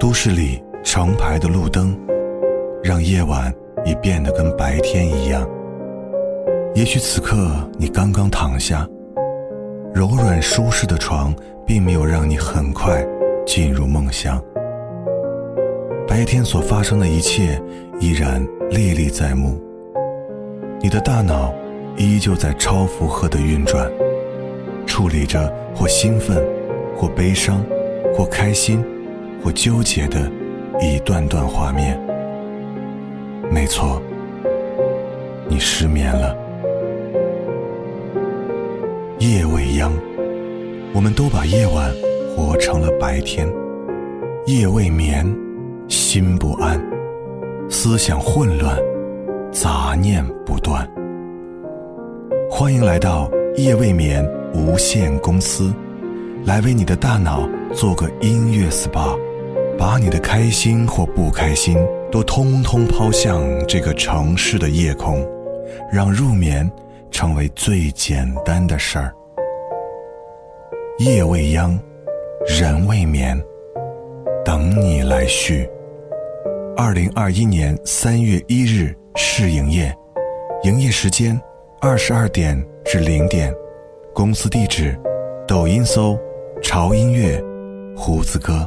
都市里成排的路灯，让夜晚也变得跟白天一样。也许此刻你刚刚躺下，柔软舒适的床并没有让你很快进入梦乡。白天所发生的一切依然历历在目，你的大脑依旧在超负荷的运转，处理着或兴奋、或悲伤、或开心、或纠结的一段段画面。没错，你失眠了。夜未央，我们都把夜晚活成了白天。夜未眠，心不安，思想混乱，杂念不断。欢迎来到夜未眠无限公司，来为你的大脑做个音乐 SPA，把你的开心或不开心都通通抛向这个城市的夜空，让入眠。成为最简单的事儿。夜未央，人未眠，等你来续。二零二一年三月一日试营业，营业时间二十二点至零点，公司地址：抖音搜“潮音乐”，胡子哥。